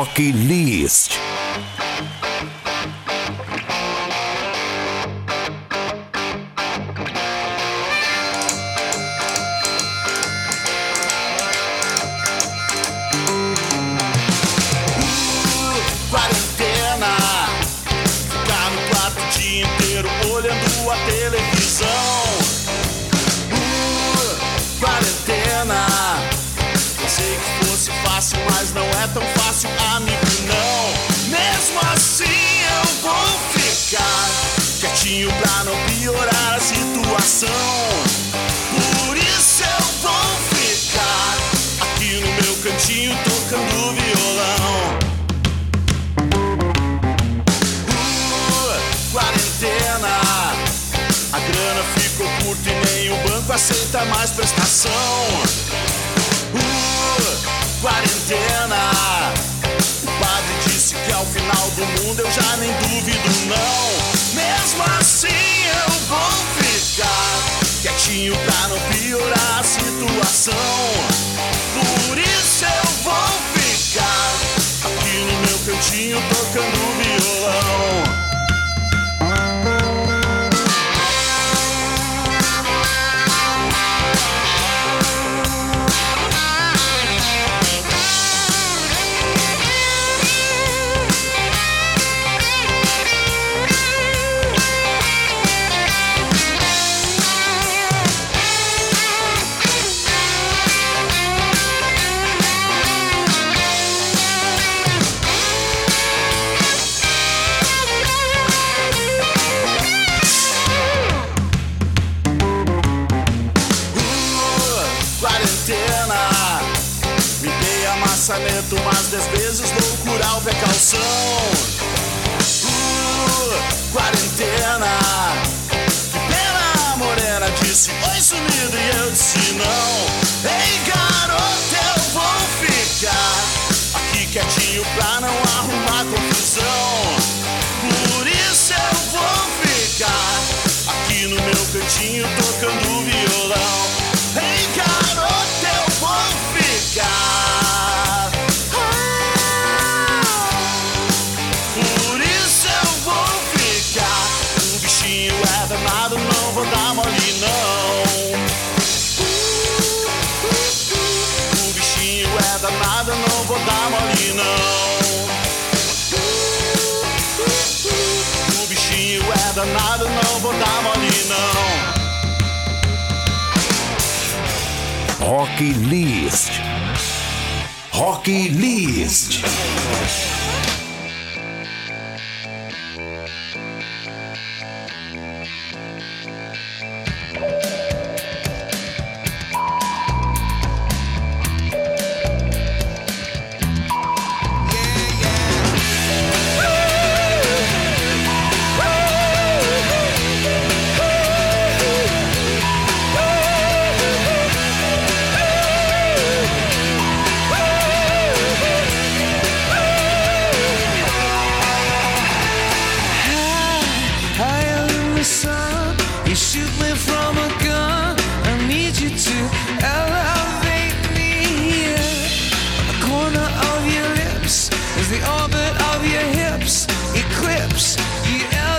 Rock List. final do mundo eu já nem duvido, não. garotinho tocando violão. Ei, garoto, eu vou ficar. Ah, por isso eu vou ficar. O bichinho é danado, não vou dar mole, não. O bichinho é danado, não vou dar mole, não. O bichinho é danado, não vou dar mole, não. Hockey List. hockey List. the orbit of your hips, eclipse, the.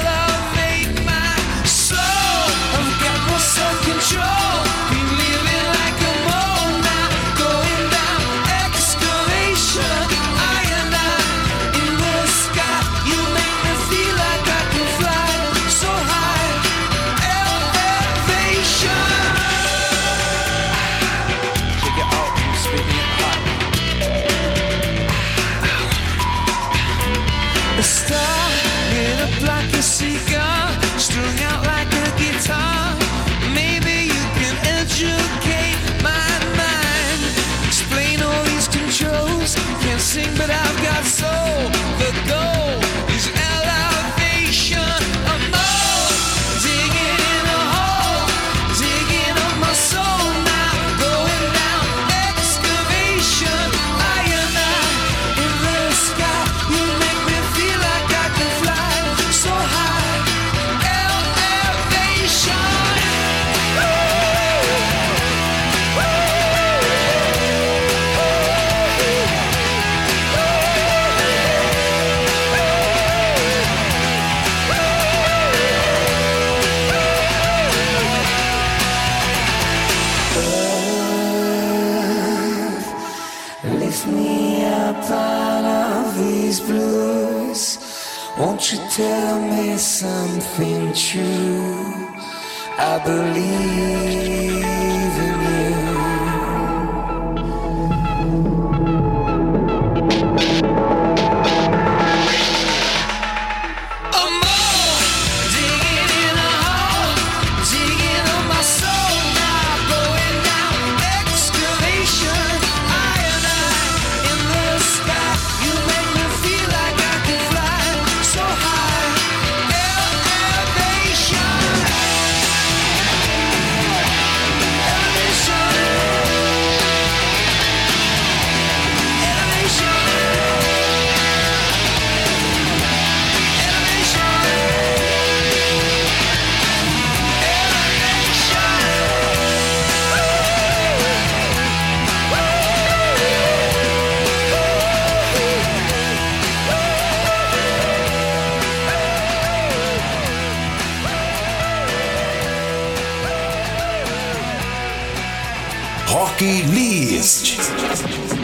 you tell me something true? I believe in you. List.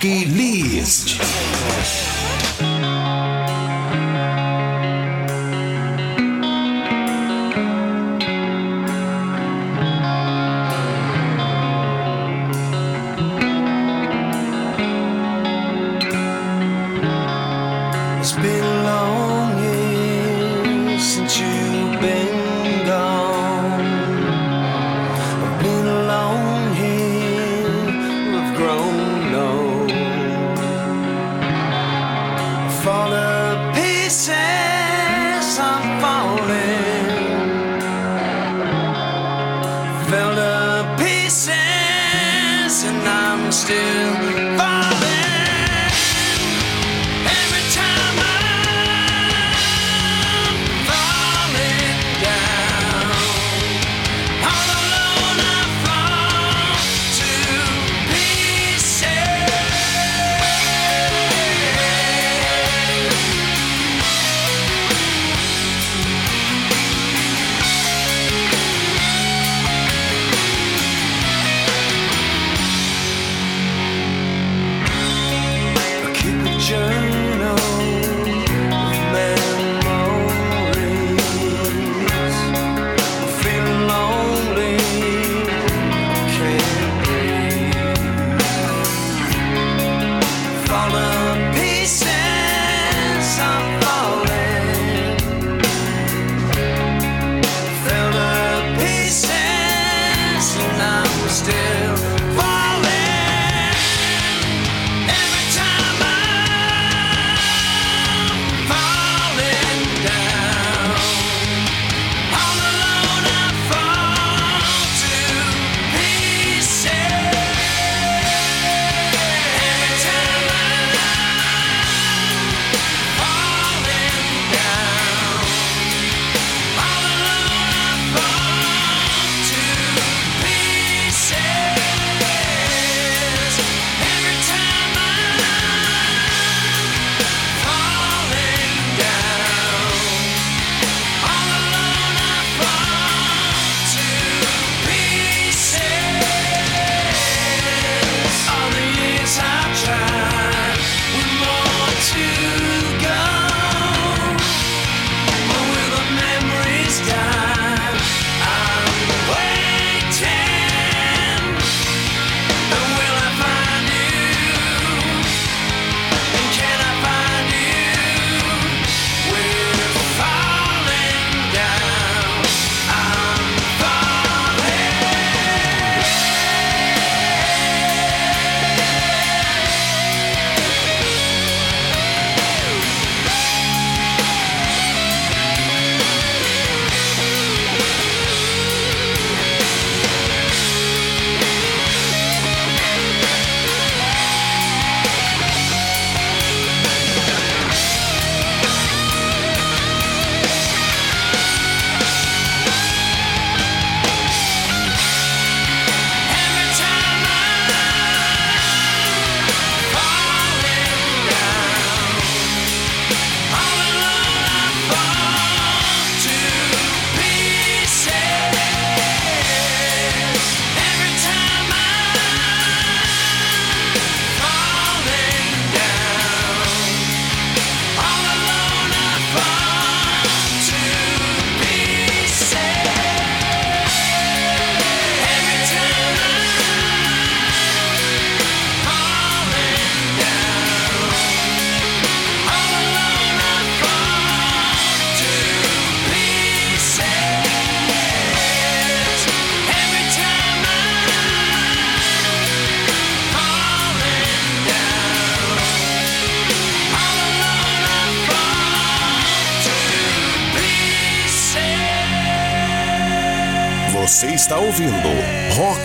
Rock List.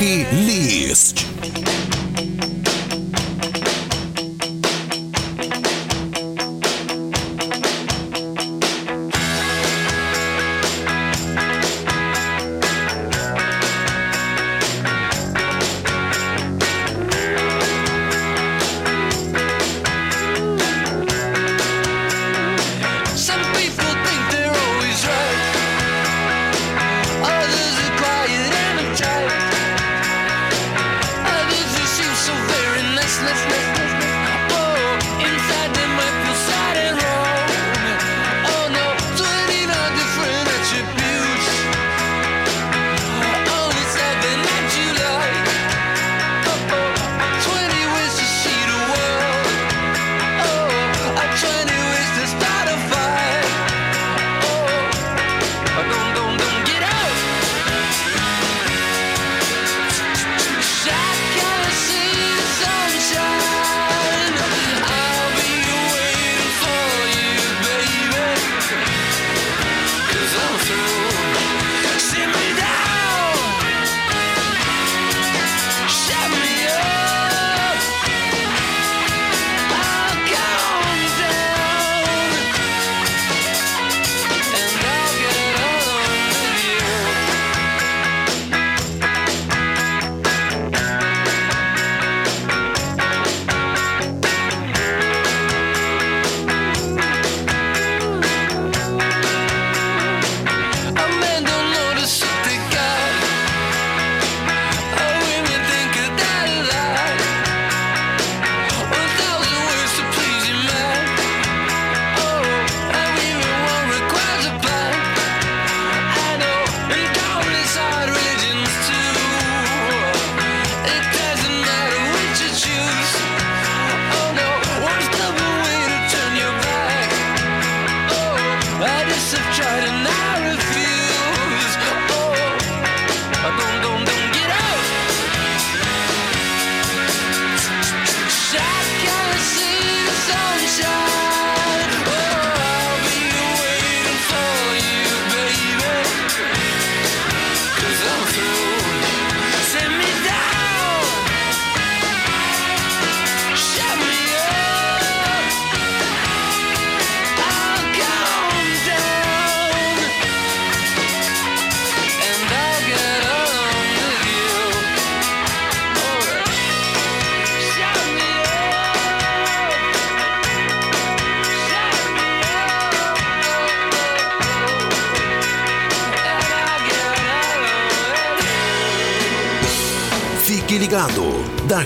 least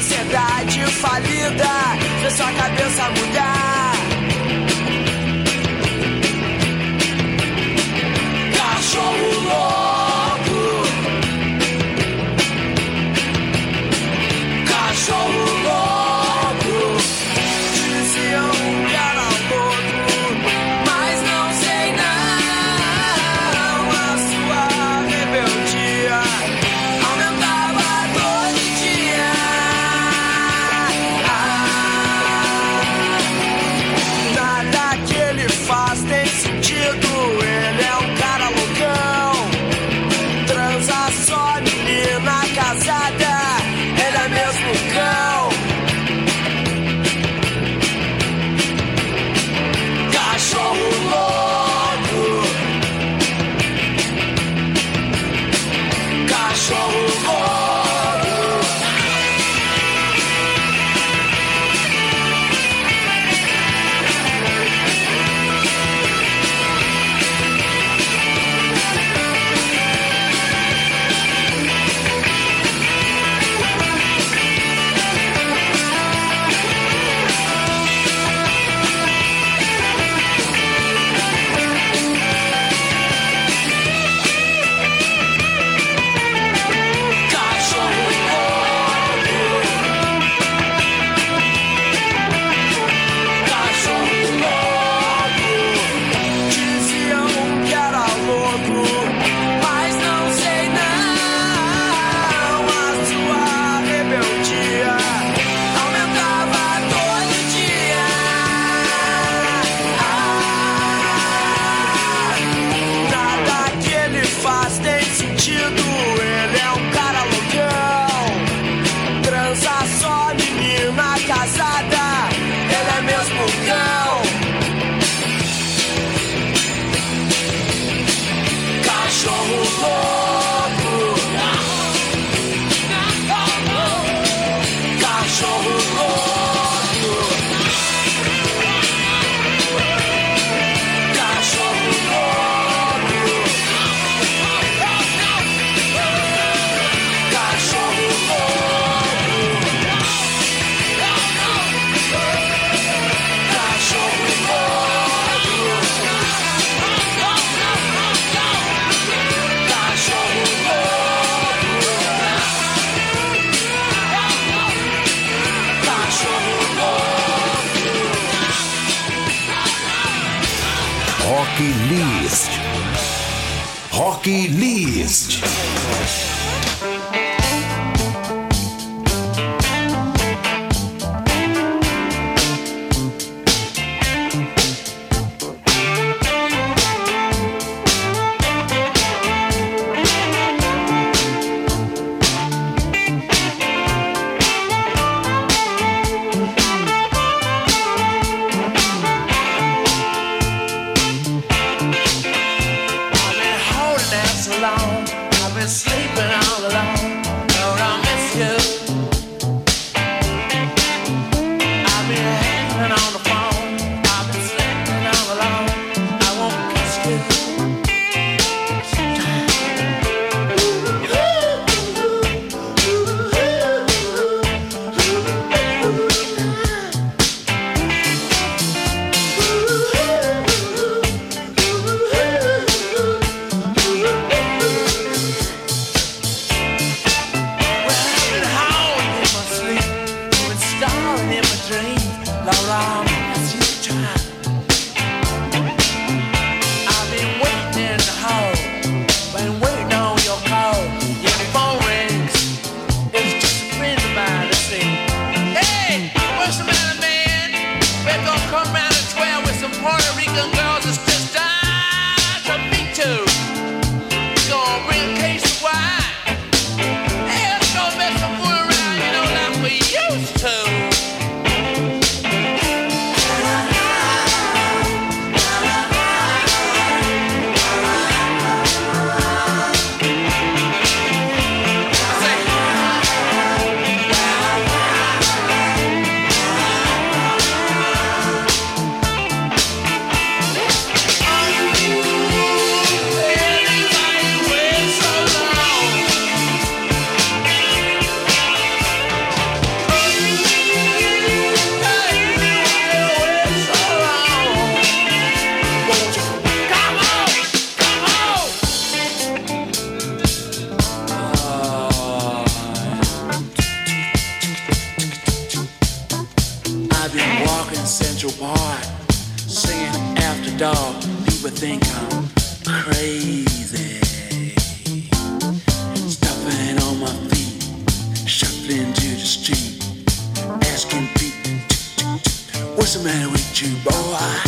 Sociedade falida fez sua cabeça mudar. Rock List. street, asking people, what's the matter with you, boy?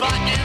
But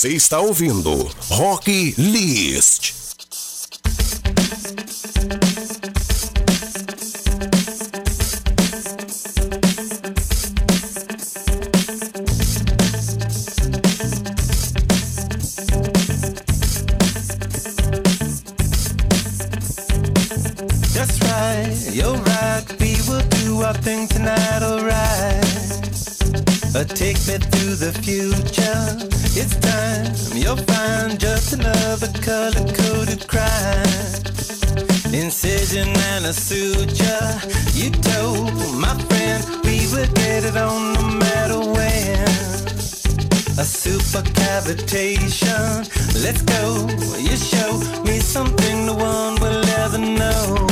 Você está ouvindo Rock List. That's right, you're right. We will do our thing tonight, alright. Take me to the future. It's time you'll find just another color coded crime. Incision and a suture. You told my friend we would get it on no matter when. A supercavitation. Let's go. You show me something no one will ever know.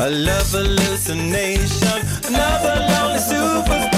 A love hallucination. Another lonely superstar.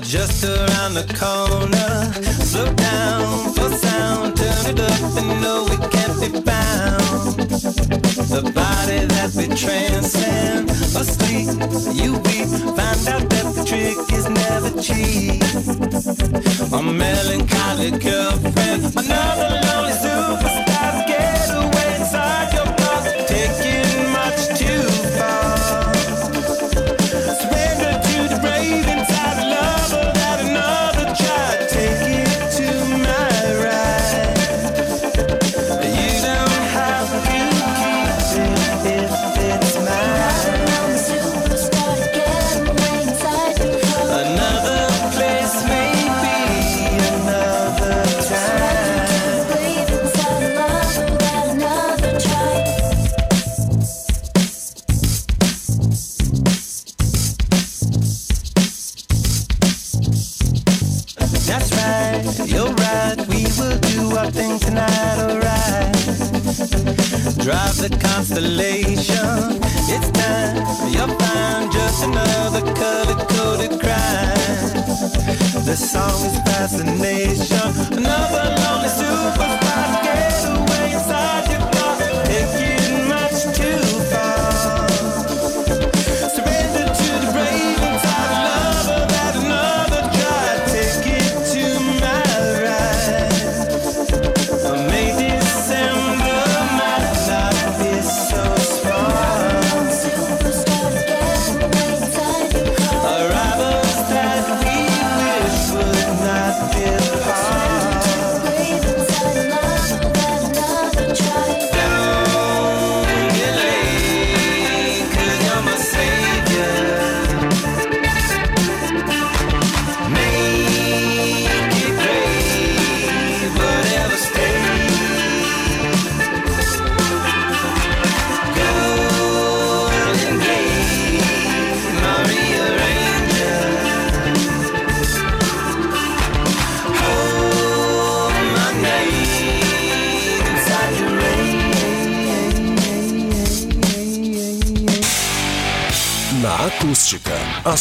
just around the corner. Slow down for sound, turn it up and know we can't be found. The body that we transcend, asleep, you weep. Find out that the trick is never cheap. A melancholy girlfriend, another lonely superstar's getaway inside your